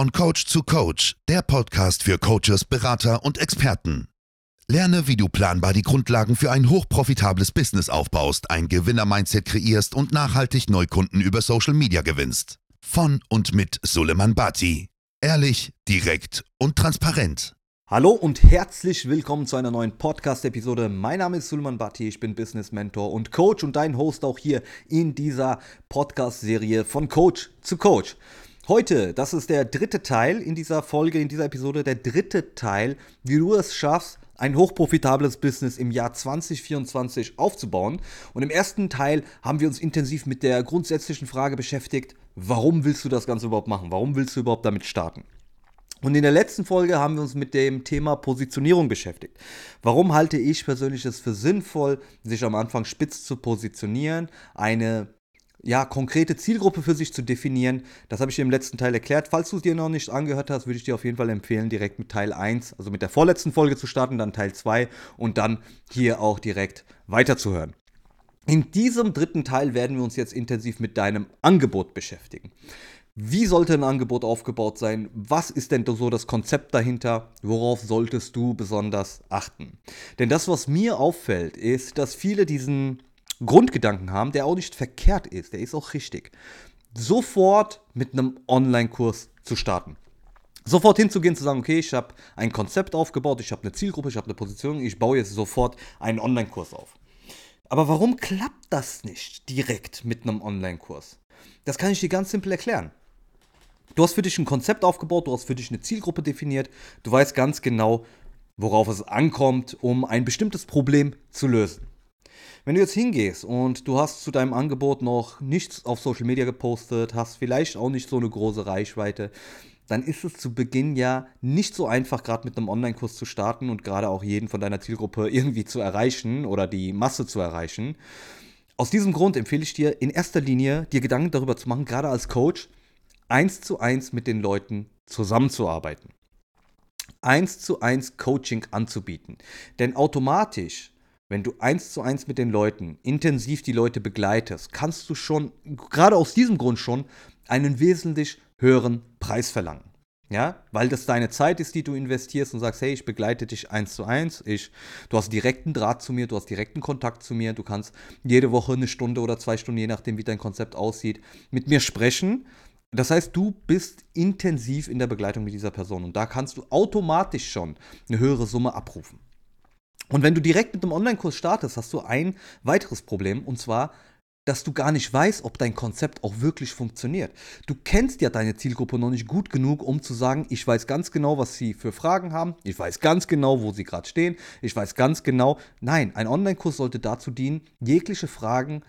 Von Coach zu Coach, der Podcast für Coaches, Berater und Experten. Lerne, wie du planbar die Grundlagen für ein hochprofitables Business aufbaust, ein Gewinner-Mindset kreierst und nachhaltig Neukunden über Social Media gewinnst. Von und mit Suleiman Bati. Ehrlich, direkt und transparent. Hallo und herzlich willkommen zu einer neuen Podcast-Episode. Mein Name ist Suleiman Bhatti, ich bin Business Mentor und Coach und dein Host auch hier in dieser Podcast-Serie von Coach zu Coach. Heute, das ist der dritte Teil in dieser Folge, in dieser Episode, der dritte Teil, wie du es schaffst, ein hochprofitables Business im Jahr 2024 aufzubauen. Und im ersten Teil haben wir uns intensiv mit der grundsätzlichen Frage beschäftigt, warum willst du das Ganze überhaupt machen? Warum willst du überhaupt damit starten? Und in der letzten Folge haben wir uns mit dem Thema Positionierung beschäftigt. Warum halte ich persönlich es für sinnvoll, sich am Anfang spitz zu positionieren, eine ja, konkrete Zielgruppe für sich zu definieren. Das habe ich dir im letzten Teil erklärt. Falls du es dir noch nicht angehört hast, würde ich dir auf jeden Fall empfehlen, direkt mit Teil 1, also mit der vorletzten Folge zu starten, dann Teil 2 und dann hier auch direkt weiterzuhören. In diesem dritten Teil werden wir uns jetzt intensiv mit deinem Angebot beschäftigen. Wie sollte ein Angebot aufgebaut sein? Was ist denn so das Konzept dahinter? Worauf solltest du besonders achten? Denn das, was mir auffällt, ist, dass viele diesen Grundgedanken haben, der auch nicht verkehrt ist, der ist auch richtig. Sofort mit einem Online-Kurs zu starten. Sofort hinzugehen, zu sagen, okay, ich habe ein Konzept aufgebaut, ich habe eine Zielgruppe, ich habe eine Position, ich baue jetzt sofort einen Online-Kurs auf. Aber warum klappt das nicht direkt mit einem Online-Kurs? Das kann ich dir ganz simpel erklären. Du hast für dich ein Konzept aufgebaut, du hast für dich eine Zielgruppe definiert, du weißt ganz genau, worauf es ankommt, um ein bestimmtes Problem zu lösen. Wenn du jetzt hingehst und du hast zu deinem Angebot noch nichts auf Social Media gepostet, hast vielleicht auch nicht so eine große Reichweite, dann ist es zu Beginn ja nicht so einfach, gerade mit einem Online-Kurs zu starten und gerade auch jeden von deiner Zielgruppe irgendwie zu erreichen oder die Masse zu erreichen. Aus diesem Grund empfehle ich dir in erster Linie, dir Gedanken darüber zu machen, gerade als Coach, eins zu eins mit den Leuten zusammenzuarbeiten. Eins zu eins Coaching anzubieten. Denn automatisch, wenn du eins zu eins mit den Leuten intensiv die Leute begleitest, kannst du schon, gerade aus diesem Grund schon, einen wesentlich höheren Preis verlangen. Ja, weil das deine Zeit ist, die du investierst und sagst, hey, ich begleite dich eins zu eins. Ich, du hast direkten Draht zu mir, du hast direkten Kontakt zu mir, du kannst jede Woche eine Stunde oder zwei Stunden, je nachdem, wie dein Konzept aussieht, mit mir sprechen das heißt, du bist intensiv in der Begleitung mit dieser Person und da kannst du automatisch schon eine höhere Summe abrufen. Und wenn du direkt mit einem Online-Kurs startest, hast du ein weiteres Problem und zwar, dass du gar nicht weißt, ob dein Konzept auch wirklich funktioniert. Du kennst ja deine Zielgruppe noch nicht gut genug, um zu sagen, ich weiß ganz genau, was sie für Fragen haben, ich weiß ganz genau, wo sie gerade stehen, ich weiß ganz genau. Nein, ein Online-Kurs sollte dazu dienen, jegliche Fragen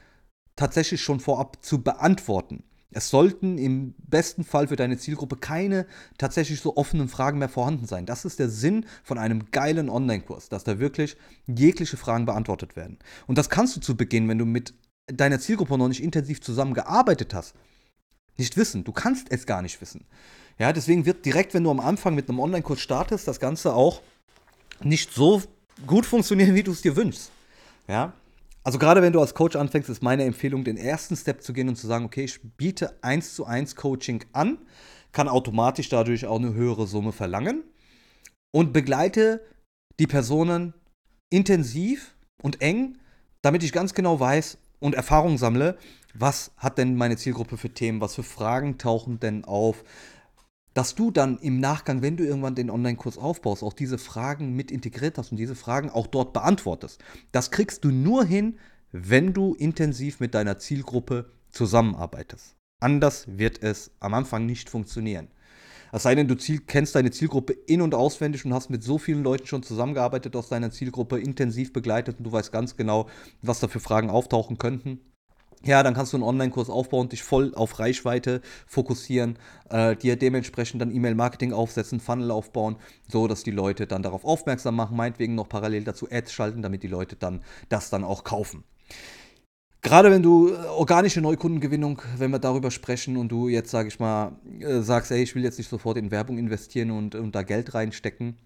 tatsächlich schon vorab zu beantworten. Es sollten im besten Fall für deine Zielgruppe keine tatsächlich so offenen Fragen mehr vorhanden sein. Das ist der Sinn von einem geilen Online-Kurs, dass da wirklich jegliche Fragen beantwortet werden. Und das kannst du zu Beginn, wenn du mit deiner Zielgruppe noch nicht intensiv zusammengearbeitet hast, nicht wissen. Du kannst es gar nicht wissen. Ja, deswegen wird direkt, wenn du am Anfang mit einem Online-Kurs startest, das Ganze auch nicht so gut funktionieren, wie du es dir wünschst. Ja, also gerade wenn du als Coach anfängst, ist meine Empfehlung, den ersten Step zu gehen und zu sagen, okay, ich biete 1 zu 1 Coaching an, kann automatisch dadurch auch eine höhere Summe verlangen und begleite die Personen intensiv und eng, damit ich ganz genau weiß und Erfahrung sammle, was hat denn meine Zielgruppe für Themen, was für Fragen tauchen denn auf, dass du dann im Nachgang, wenn du irgendwann den Online-Kurs aufbaust, auch diese Fragen mit integriert hast und diese Fragen auch dort beantwortest. Das kriegst du nur hin, wenn du intensiv mit deiner Zielgruppe zusammenarbeitest. Anders wird es am Anfang nicht funktionieren. Es sei denn, du Ziel, kennst deine Zielgruppe in- und auswendig und hast mit so vielen Leuten schon zusammengearbeitet aus deiner Zielgruppe, intensiv begleitet und du weißt ganz genau, was da für Fragen auftauchen könnten ja, dann kannst du einen Online-Kurs aufbauen, dich voll auf Reichweite fokussieren, äh, dir dementsprechend dann E-Mail-Marketing aufsetzen, Funnel aufbauen, so dass die Leute dann darauf aufmerksam machen, meinetwegen noch parallel dazu Ads schalten, damit die Leute dann das dann auch kaufen. Gerade wenn du äh, organische Neukundengewinnung, wenn wir darüber sprechen und du jetzt, sage ich mal, äh, sagst, ey, ich will jetzt nicht sofort in Werbung investieren und, und da Geld reinstecken,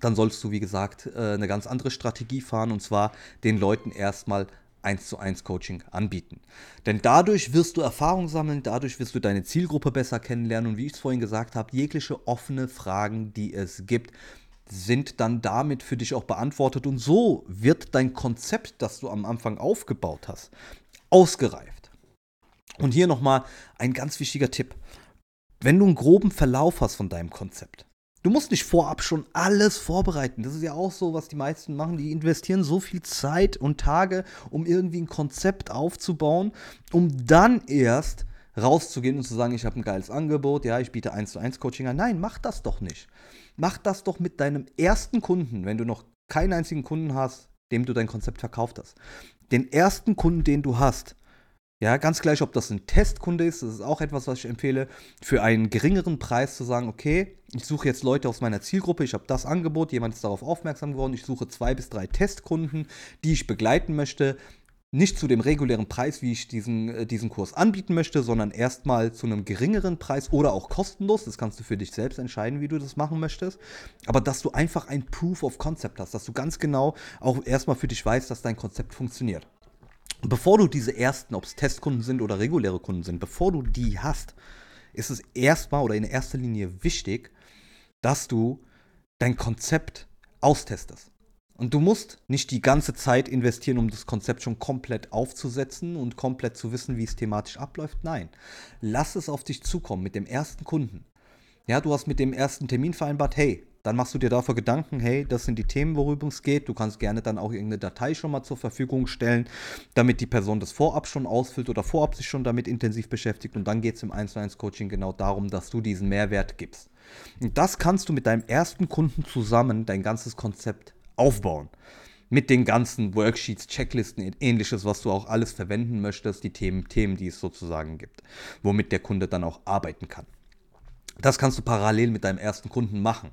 dann sollst du, wie gesagt, äh, eine ganz andere Strategie fahren und zwar den Leuten erstmal 1 zu 1 Coaching anbieten. Denn dadurch wirst du Erfahrung sammeln, dadurch wirst du deine Zielgruppe besser kennenlernen und wie ich es vorhin gesagt habe, jegliche offene Fragen, die es gibt, sind dann damit für dich auch beantwortet und so wird dein Konzept, das du am Anfang aufgebaut hast, ausgereift. Und hier nochmal ein ganz wichtiger Tipp. Wenn du einen groben Verlauf hast von deinem Konzept, Du musst nicht vorab schon alles vorbereiten. Das ist ja auch so, was die meisten machen. Die investieren so viel Zeit und Tage, um irgendwie ein Konzept aufzubauen, um dann erst rauszugehen und zu sagen, ich habe ein geiles Angebot, ja, ich biete 1 zu 1 Coaching an. Nein, mach das doch nicht. Mach das doch mit deinem ersten Kunden, wenn du noch keinen einzigen Kunden hast, dem du dein Konzept verkauft hast. Den ersten Kunden, den du hast, ja, ganz gleich, ob das ein Testkunde ist, das ist auch etwas, was ich empfehle, für einen geringeren Preis zu sagen, okay, ich suche jetzt Leute aus meiner Zielgruppe, ich habe das Angebot, jemand ist darauf aufmerksam geworden, ich suche zwei bis drei Testkunden, die ich begleiten möchte, nicht zu dem regulären Preis, wie ich diesen, äh, diesen Kurs anbieten möchte, sondern erstmal zu einem geringeren Preis oder auch kostenlos. Das kannst du für dich selbst entscheiden, wie du das machen möchtest. Aber dass du einfach ein Proof of Concept hast, dass du ganz genau auch erstmal für dich weißt, dass dein Konzept funktioniert bevor du diese ersten, ob es Testkunden sind oder reguläre Kunden sind, bevor du die hast, ist es erstmal oder in erster Linie wichtig, dass du dein Konzept austestest. Und du musst nicht die ganze Zeit investieren, um das Konzept schon komplett aufzusetzen und komplett zu wissen, wie es thematisch abläuft. Nein, lass es auf dich zukommen mit dem ersten Kunden. Ja, du hast mit dem ersten Termin vereinbart, hey, dann machst du dir dafür Gedanken, hey, das sind die Themen, worüber es geht. Du kannst gerne dann auch irgendeine Datei schon mal zur Verfügung stellen, damit die Person das vorab schon ausfüllt oder vorab sich schon damit intensiv beschäftigt. Und dann geht es im 1 zu 1 Coaching genau darum, dass du diesen Mehrwert gibst. Und das kannst du mit deinem ersten Kunden zusammen dein ganzes Konzept aufbauen mit den ganzen Worksheets, Checklisten, ähnliches, was du auch alles verwenden möchtest, die Themen, Themen, die es sozusagen gibt, womit der Kunde dann auch arbeiten kann. Das kannst du parallel mit deinem ersten Kunden machen.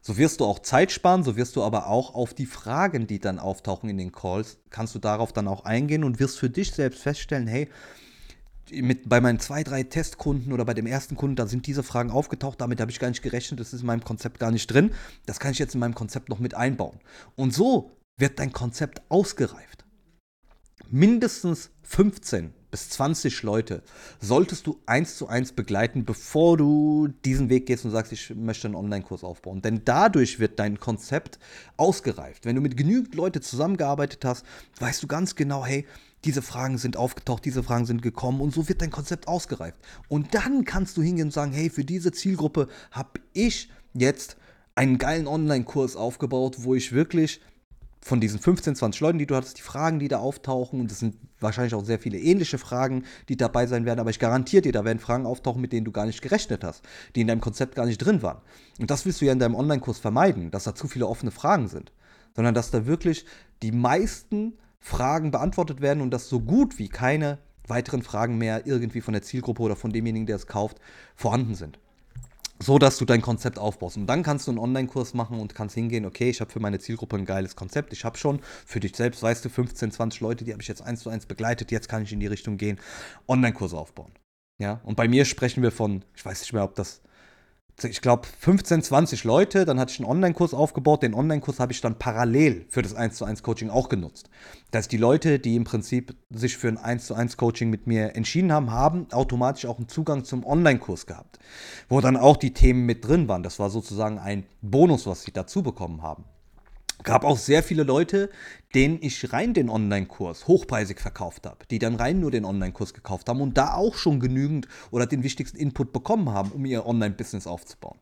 So wirst du auch Zeit sparen, so wirst du aber auch auf die Fragen, die dann auftauchen in den Calls, kannst du darauf dann auch eingehen und wirst für dich selbst feststellen, hey, mit, bei meinen zwei, drei Testkunden oder bei dem ersten Kunden, da sind diese Fragen aufgetaucht, damit habe ich gar nicht gerechnet, das ist in meinem Konzept gar nicht drin. Das kann ich jetzt in meinem Konzept noch mit einbauen. Und so wird dein Konzept ausgereift. Mindestens 15 bis 20 Leute solltest du eins zu eins begleiten, bevor du diesen Weg gehst und sagst, ich möchte einen Online-Kurs aufbauen. Denn dadurch wird dein Konzept ausgereift. Wenn du mit genügend Leuten zusammengearbeitet hast, weißt du ganz genau, hey, diese Fragen sind aufgetaucht, diese Fragen sind gekommen und so wird dein Konzept ausgereift. Und dann kannst du hingehen und sagen, hey, für diese Zielgruppe habe ich jetzt einen geilen Online-Kurs aufgebaut, wo ich wirklich von diesen 15, 20 Leuten, die du hattest, die Fragen, die da auftauchen, und das sind wahrscheinlich auch sehr viele ähnliche Fragen, die dabei sein werden, aber ich garantiere dir, da werden Fragen auftauchen, mit denen du gar nicht gerechnet hast, die in deinem Konzept gar nicht drin waren. Und das willst du ja in deinem Online-Kurs vermeiden, dass da zu viele offene Fragen sind, sondern dass da wirklich die meisten Fragen beantwortet werden und dass so gut wie keine weiteren Fragen mehr irgendwie von der Zielgruppe oder von demjenigen, der es kauft, vorhanden sind so dass du dein Konzept aufbaust. Und dann kannst du einen Online-Kurs machen und kannst hingehen, okay, ich habe für meine Zielgruppe ein geiles Konzept. Ich habe schon für dich selbst, weißt du, 15, 20 Leute, die habe ich jetzt eins zu eins begleitet. Jetzt kann ich in die Richtung gehen, Online-Kurs aufbauen. Ja, und bei mir sprechen wir von, ich weiß nicht mehr, ob das ich glaube, 15, 20 Leute. Dann hatte ich einen Online-Kurs aufgebaut. Den Online-Kurs habe ich dann parallel für das 1 zu 1 Coaching auch genutzt. Das heißt, die Leute, die im Prinzip sich für ein 1 zu 1 Coaching mit mir entschieden haben, haben automatisch auch einen Zugang zum Online-Kurs gehabt, wo dann auch die Themen mit drin waren. Das war sozusagen ein Bonus, was sie dazu bekommen haben gab auch sehr viele Leute, denen ich rein den Online-Kurs hochpreisig verkauft habe, die dann rein nur den Online-Kurs gekauft haben und da auch schon genügend oder den wichtigsten Input bekommen haben, um ihr Online-Business aufzubauen.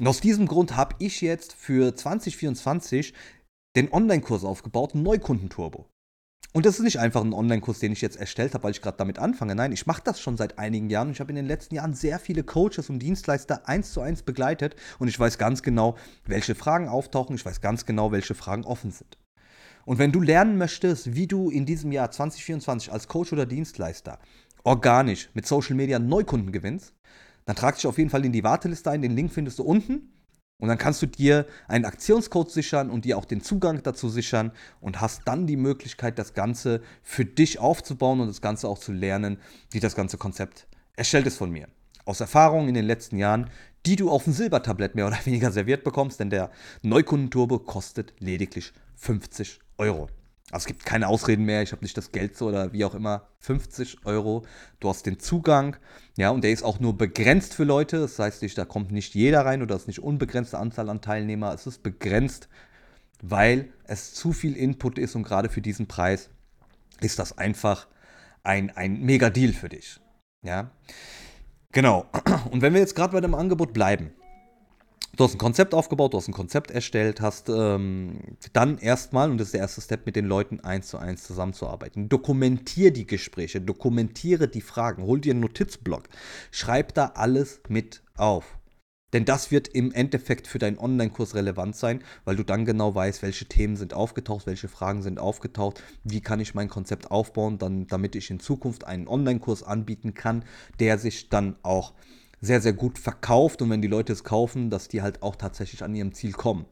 Und aus diesem Grund habe ich jetzt für 2024 den Online-Kurs aufgebaut, Neukundenturbo. Und das ist nicht einfach ein Online-Kurs, den ich jetzt erstellt habe, weil ich gerade damit anfange. Nein, ich mache das schon seit einigen Jahren ich habe in den letzten Jahren sehr viele Coaches und Dienstleister eins zu eins begleitet und ich weiß ganz genau, welche Fragen auftauchen, ich weiß ganz genau, welche Fragen offen sind. Und wenn du lernen möchtest, wie du in diesem Jahr 2024 als Coach oder Dienstleister organisch mit Social Media Neukunden gewinnst, dann trag dich auf jeden Fall in die Warteliste ein. Den Link findest du unten. Und dann kannst du dir einen Aktionscode sichern und dir auch den Zugang dazu sichern und hast dann die Möglichkeit, das Ganze für dich aufzubauen und das Ganze auch zu lernen, wie das ganze Konzept erstellt ist von mir. Aus Erfahrung in den letzten Jahren, die du auf dem Silbertablett mehr oder weniger serviert bekommst, denn der Neukundenturbo kostet lediglich 50 Euro. Also es gibt keine Ausreden mehr, ich habe nicht das Geld so oder wie auch immer. 50 Euro, du hast den Zugang, ja, und der ist auch nur begrenzt für Leute. Das heißt nicht, da kommt nicht jeder rein oder es ist nicht unbegrenzte Anzahl an Teilnehmer. Es ist begrenzt, weil es zu viel Input ist und gerade für diesen Preis ist das einfach ein, ein mega Deal für dich. Ja, genau. Und wenn wir jetzt gerade bei dem Angebot bleiben, Du hast ein Konzept aufgebaut, du hast ein Konzept erstellt, hast ähm, dann erstmal, und das ist der erste Step, mit den Leuten eins zu eins zusammenzuarbeiten. Dokumentiere die Gespräche, dokumentiere die Fragen, hol dir einen Notizblock, schreib da alles mit auf. Denn das wird im Endeffekt für deinen Online-Kurs relevant sein, weil du dann genau weißt, welche Themen sind aufgetaucht, welche Fragen sind aufgetaucht, wie kann ich mein Konzept aufbauen, dann, damit ich in Zukunft einen Online-Kurs anbieten kann, der sich dann auch sehr, sehr gut verkauft und wenn die Leute es kaufen, dass die halt auch tatsächlich an ihrem Ziel kommen.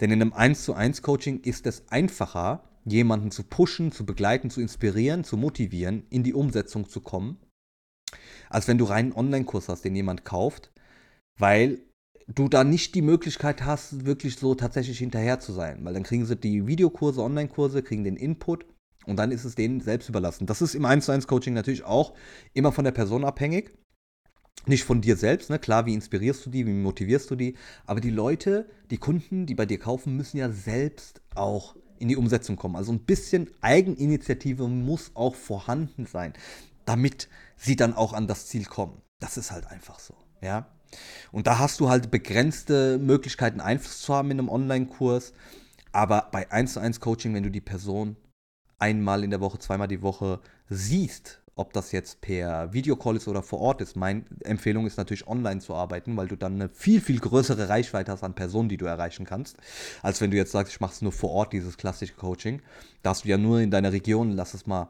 Denn in einem 1 zu 1 Coaching ist es einfacher, jemanden zu pushen, zu begleiten, zu inspirieren, zu motivieren, in die Umsetzung zu kommen, als wenn du reinen Online-Kurs hast, den jemand kauft, weil du da nicht die Möglichkeit hast, wirklich so tatsächlich hinterher zu sein. Weil dann kriegen sie die Videokurse, Online-Kurse, kriegen den Input und dann ist es denen selbst überlassen. Das ist im 1 zu 1 Coaching natürlich auch immer von der Person abhängig nicht von dir selbst, ne? Klar, wie inspirierst du die, wie motivierst du die, aber die Leute, die Kunden, die bei dir kaufen, müssen ja selbst auch in die Umsetzung kommen. Also ein bisschen Eigeninitiative muss auch vorhanden sein, damit sie dann auch an das Ziel kommen. Das ist halt einfach so, ja. Und da hast du halt begrenzte Möglichkeiten, Einfluss zu haben in einem Online-Kurs. Aber bei 1 zu 1 Coaching, wenn du die Person einmal in der Woche, zweimal die Woche siehst, ob das jetzt per Videocall ist oder vor Ort ist. Meine Empfehlung ist natürlich online zu arbeiten, weil du dann eine viel, viel größere Reichweite hast an Personen, die du erreichen kannst, als wenn du jetzt sagst, ich mache es nur vor Ort, dieses klassische Coaching. Da hast du ja nur in deiner Region, lass es mal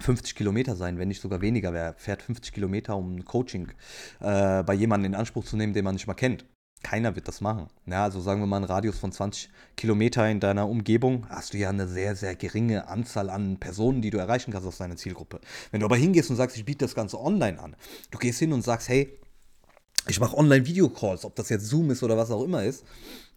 50 Kilometer sein, wenn nicht sogar weniger. Wer fährt 50 Kilometer, um ein Coaching äh, bei jemandem in Anspruch zu nehmen, den man nicht mal kennt? Keiner wird das machen. Ja, also sagen wir mal einen Radius von 20 Kilometer in deiner Umgebung, hast du ja eine sehr, sehr geringe Anzahl an Personen, die du erreichen kannst aus deiner Zielgruppe. Wenn du aber hingehst und sagst, ich biete das Ganze online an, du gehst hin und sagst, hey, ich mache Online-Videocalls, ob das jetzt Zoom ist oder was auch immer ist,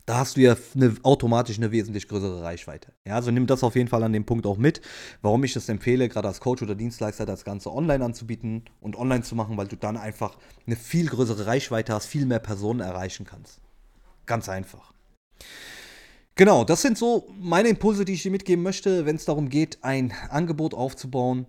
da hast du ja eine, automatisch eine wesentlich größere Reichweite. Ja, also nimm das auf jeden Fall an dem Punkt auch mit, warum ich es empfehle, gerade als Coach oder Dienstleister das Ganze online anzubieten und online zu machen, weil du dann einfach eine viel größere Reichweite hast, viel mehr Personen erreichen kannst. Ganz einfach. Genau, das sind so meine Impulse, die ich dir mitgeben möchte, wenn es darum geht, ein Angebot aufzubauen.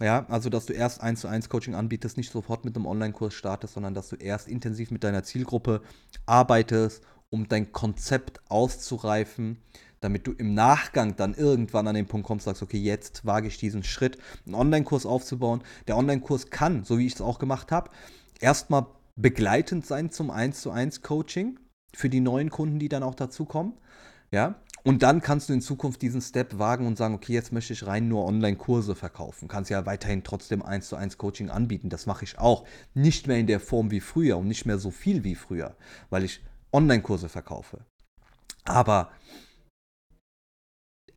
Ja, also dass du erst 1 zu 1 Coaching anbietest, nicht sofort mit einem Online-Kurs startest, sondern dass du erst intensiv mit deiner Zielgruppe arbeitest um dein Konzept auszureifen, damit du im Nachgang dann irgendwann an den Punkt kommst, sagst, okay, jetzt wage ich diesen Schritt, einen Online-Kurs aufzubauen. Der Online-Kurs kann, so wie ich es auch gemacht habe, erstmal begleitend sein zum 1 zu 1 Coaching für die neuen Kunden, die dann auch dazukommen. Ja, und dann kannst du in Zukunft diesen Step wagen und sagen, okay, jetzt möchte ich rein nur Online-Kurse verkaufen. Kannst ja weiterhin trotzdem 1 zu 1 Coaching anbieten. Das mache ich auch. Nicht mehr in der Form wie früher und nicht mehr so viel wie früher, weil ich Online-Kurse verkaufe. Aber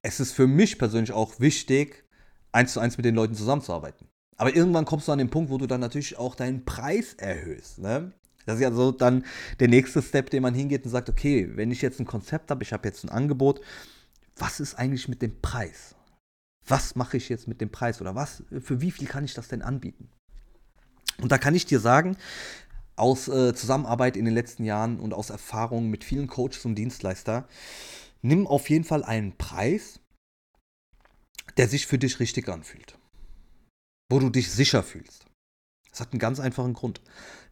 es ist für mich persönlich auch wichtig, eins zu eins mit den Leuten zusammenzuarbeiten. Aber irgendwann kommst du an den Punkt, wo du dann natürlich auch deinen Preis erhöhst. Ne? Das ist ja so dann der nächste Step, den man hingeht und sagt, okay, wenn ich jetzt ein Konzept habe, ich habe jetzt ein Angebot, was ist eigentlich mit dem Preis? Was mache ich jetzt mit dem Preis oder was, für wie viel kann ich das denn anbieten? Und da kann ich dir sagen, aus äh, Zusammenarbeit in den letzten Jahren und aus Erfahrung mit vielen Coaches und Dienstleister, nimm auf jeden Fall einen Preis, der sich für dich richtig anfühlt. Wo du dich sicher fühlst. Das hat einen ganz einfachen Grund.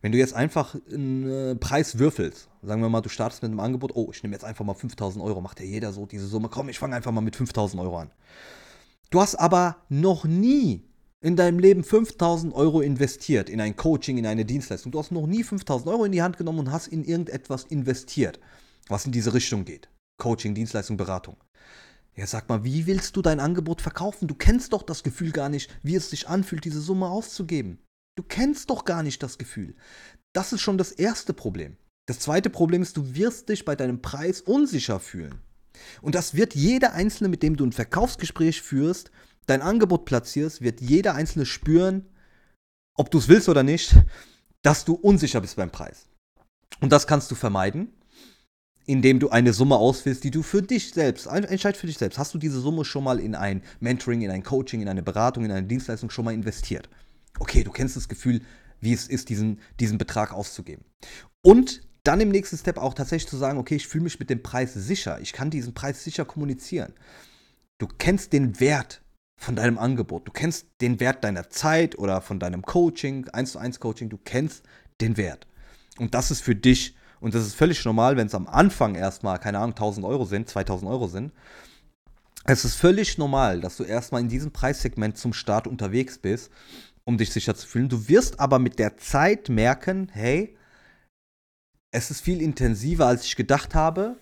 Wenn du jetzt einfach einen äh, Preis würfelst, sagen wir mal, du startest mit einem Angebot, oh, ich nehme jetzt einfach mal 5000 Euro, macht ja jeder so diese Summe, komm, ich fange einfach mal mit 5000 Euro an. Du hast aber noch nie in deinem Leben 5000 Euro investiert in ein Coaching, in eine Dienstleistung. Du hast noch nie 5000 Euro in die Hand genommen und hast in irgendetwas investiert, was in diese Richtung geht. Coaching, Dienstleistung, Beratung. Ja, sag mal, wie willst du dein Angebot verkaufen? Du kennst doch das Gefühl gar nicht, wie es sich anfühlt, diese Summe auszugeben. Du kennst doch gar nicht das Gefühl. Das ist schon das erste Problem. Das zweite Problem ist, du wirst dich bei deinem Preis unsicher fühlen. Und das wird jeder Einzelne, mit dem du ein Verkaufsgespräch führst, dein Angebot platzierst, wird jeder Einzelne spüren, ob du es willst oder nicht, dass du unsicher bist beim Preis. Und das kannst du vermeiden, indem du eine Summe auswählst, die du für dich selbst, entscheid für dich selbst. Hast du diese Summe schon mal in ein Mentoring, in ein Coaching, in eine Beratung, in eine Dienstleistung schon mal investiert? Okay, du kennst das Gefühl, wie es ist, diesen, diesen Betrag auszugeben. Und dann im nächsten Step auch tatsächlich zu sagen, okay, ich fühle mich mit dem Preis sicher. Ich kann diesen Preis sicher kommunizieren. Du kennst den Wert von deinem Angebot. Du kennst den Wert deiner Zeit oder von deinem Coaching, 1 zu 1 Coaching. Du kennst den Wert. Und das ist für dich, und das ist völlig normal, wenn es am Anfang erstmal, keine Ahnung, 1000 Euro sind, 2000 Euro sind. Es ist völlig normal, dass du erstmal in diesem Preissegment zum Start unterwegs bist, um dich sicher zu fühlen. Du wirst aber mit der Zeit merken, hey, es ist viel intensiver, als ich gedacht habe.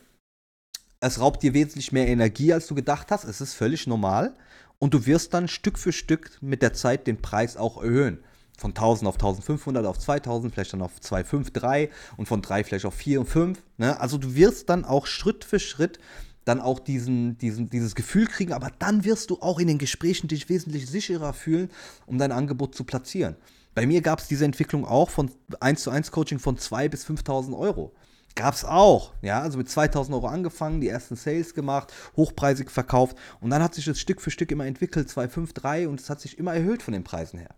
Es raubt dir wesentlich mehr Energie, als du gedacht hast. Es ist völlig normal. Und du wirst dann Stück für Stück mit der Zeit den Preis auch erhöhen. Von 1000 auf 1500 auf 2000, vielleicht dann auf 2,5, 3 und von 3 vielleicht auf 4 und 5. Ne? Also du wirst dann auch Schritt für Schritt dann auch diesen, diesen, dieses Gefühl kriegen, aber dann wirst du auch in den Gesprächen dich wesentlich sicherer fühlen, um dein Angebot zu platzieren. Bei mir gab es diese Entwicklung auch von 1 zu 1 Coaching von 2 bis 5000 Euro. Gab es auch, ja, also mit 2000 Euro angefangen, die ersten Sales gemacht, hochpreisig verkauft und dann hat sich das Stück für Stück immer entwickelt, 2, 5, 3 und es hat sich immer erhöht von den Preisen her.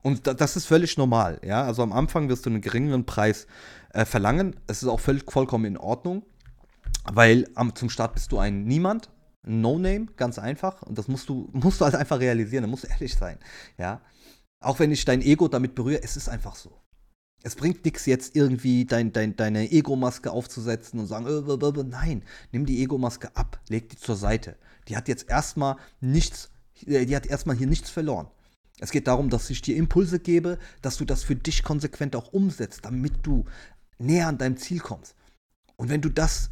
Und das ist völlig normal, ja, also am Anfang wirst du einen geringeren Preis äh, verlangen, es ist auch völlig vollkommen in Ordnung, weil am, zum Start bist du ein Niemand, ein No-Name, ganz einfach und das musst du, musst du halt einfach realisieren, da musst du ehrlich sein, ja. Auch wenn ich dein Ego damit berühre, es ist einfach so. Es bringt nichts jetzt irgendwie dein, dein, deine Ego-Maske aufzusetzen und sagen, äh, nein, nimm die Ego-Maske ab, leg die zur Seite. Die hat jetzt erstmal nichts, äh, die hat erstmal hier nichts verloren. Es geht darum, dass ich dir Impulse gebe, dass du das für dich konsequent auch umsetzt, damit du näher an deinem Ziel kommst. Und wenn du das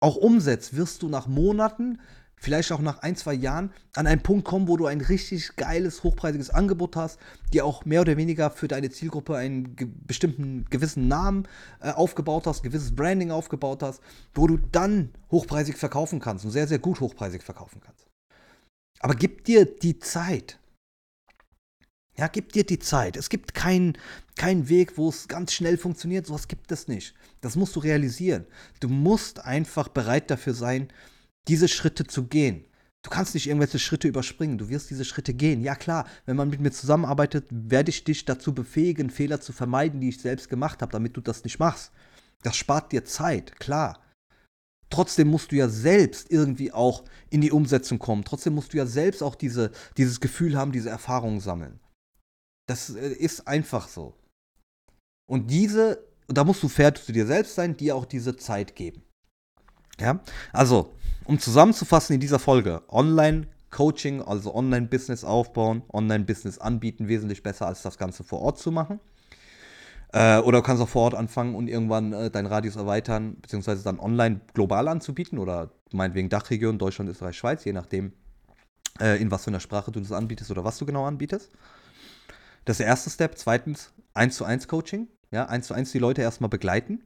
auch umsetzt, wirst du nach Monaten vielleicht auch nach ein, zwei Jahren an einen Punkt kommen, wo du ein richtig geiles, hochpreisiges Angebot hast, dir auch mehr oder weniger für deine Zielgruppe einen ge bestimmten gewissen Namen äh, aufgebaut hast, gewisses Branding aufgebaut hast, wo du dann hochpreisig verkaufen kannst und sehr, sehr gut hochpreisig verkaufen kannst. Aber gib dir die Zeit. Ja, gib dir die Zeit. Es gibt keinen kein Weg, wo es ganz schnell funktioniert. Sowas gibt es nicht. Das musst du realisieren. Du musst einfach bereit dafür sein, diese Schritte zu gehen. Du kannst nicht irgendwelche Schritte überspringen, du wirst diese Schritte gehen. Ja klar, wenn man mit mir zusammenarbeitet, werde ich dich dazu befähigen, Fehler zu vermeiden, die ich selbst gemacht habe, damit du das nicht machst. Das spart dir Zeit, klar. Trotzdem musst du ja selbst irgendwie auch in die Umsetzung kommen. Trotzdem musst du ja selbst auch diese, dieses Gefühl haben, diese Erfahrungen sammeln. Das äh, ist einfach so. Und diese, da musst du fair zu dir selbst sein, dir auch diese Zeit geben. Ja, also um zusammenzufassen in dieser Folge, Online-Coaching, also Online-Business aufbauen, Online-Business anbieten, wesentlich besser als das Ganze vor Ort zu machen. Äh, oder du kannst auch vor Ort anfangen und irgendwann äh, deinen Radius erweitern, beziehungsweise dann online global anzubieten oder meinetwegen Dachregion, Deutschland, Österreich, Schweiz, je nachdem, äh, in was für einer Sprache du das anbietest oder was du genau anbietest. Das ist der erste Step. Zweitens, 1 zu 1 Coaching. Ja, 1 zu 1 die Leute erstmal begleiten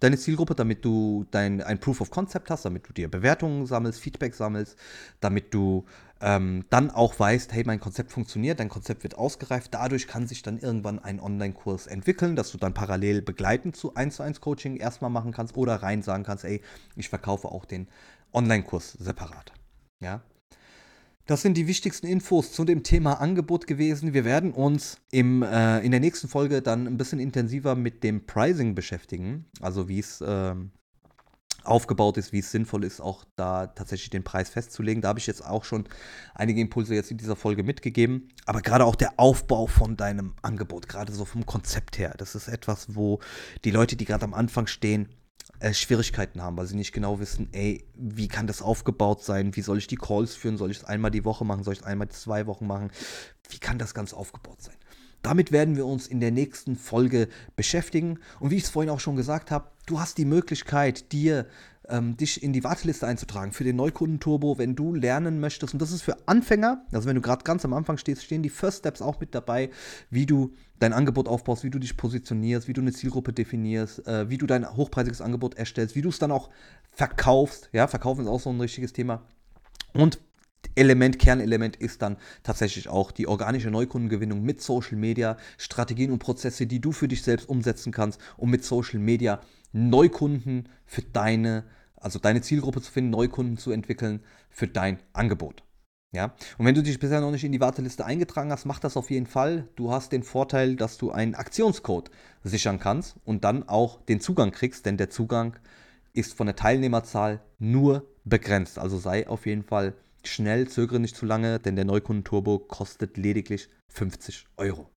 deine Zielgruppe, damit du dein, ein Proof of Concept hast, damit du dir Bewertungen sammelst, Feedback sammelst, damit du ähm, dann auch weißt, hey, mein Konzept funktioniert, dein Konzept wird ausgereift. Dadurch kann sich dann irgendwann ein Online-Kurs entwickeln, dass du dann parallel begleitend zu 1 zu 1 Coaching erstmal machen kannst oder rein sagen kannst, ey, ich verkaufe auch den Online-Kurs separat. Ja. Das sind die wichtigsten Infos zu dem Thema Angebot gewesen. Wir werden uns im, äh, in der nächsten Folge dann ein bisschen intensiver mit dem Pricing beschäftigen. Also wie es äh, aufgebaut ist, wie es sinnvoll ist, auch da tatsächlich den Preis festzulegen. Da habe ich jetzt auch schon einige Impulse jetzt in dieser Folge mitgegeben. Aber gerade auch der Aufbau von deinem Angebot, gerade so vom Konzept her, das ist etwas, wo die Leute, die gerade am Anfang stehen, äh, Schwierigkeiten haben, weil sie nicht genau wissen, ey, wie kann das aufgebaut sein? Wie soll ich die Calls führen? Soll ich es einmal die Woche machen? Soll ich es einmal zwei Wochen machen? Wie kann das Ganze aufgebaut sein? Damit werden wir uns in der nächsten Folge beschäftigen. Und wie ich es vorhin auch schon gesagt habe, du hast die Möglichkeit, dir ähm, dich in die Warteliste einzutragen für den Neukundenturbo, wenn du lernen möchtest. Und das ist für Anfänger, also wenn du gerade ganz am Anfang stehst, stehen die First Steps auch mit dabei, wie du dein Angebot aufbaust, wie du dich positionierst, wie du eine Zielgruppe definierst, äh, wie du dein hochpreisiges Angebot erstellst, wie du es dann auch verkaufst. Ja, verkaufen ist auch so ein richtiges Thema. Und Element, Kernelement ist dann tatsächlich auch die organische Neukundengewinnung mit Social Media, Strategien und Prozesse, die du für dich selbst umsetzen kannst, um mit Social Media Neukunden für deine, also deine Zielgruppe zu finden, Neukunden zu entwickeln für dein Angebot. Ja, und wenn du dich bisher noch nicht in die Warteliste eingetragen hast, mach das auf jeden Fall. Du hast den Vorteil, dass du einen Aktionscode sichern kannst und dann auch den Zugang kriegst, denn der Zugang ist von der Teilnehmerzahl nur begrenzt. Also sei auf jeden Fall schnell, zögere nicht zu lange, denn der Neukundenturbo kostet lediglich 50 Euro.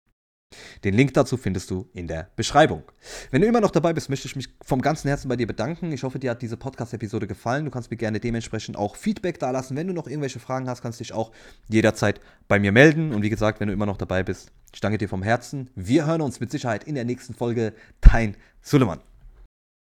Den Link dazu findest du in der Beschreibung. Wenn du immer noch dabei bist, möchte ich mich vom ganzen Herzen bei dir bedanken. Ich hoffe, dir hat diese Podcast-Episode gefallen. Du kannst mir gerne dementsprechend auch Feedback dalassen. Wenn du noch irgendwelche Fragen hast, kannst du dich auch jederzeit bei mir melden. Und wie gesagt, wenn du immer noch dabei bist, ich danke dir vom Herzen. Wir hören uns mit Sicherheit in der nächsten Folge. Dein Suleiman.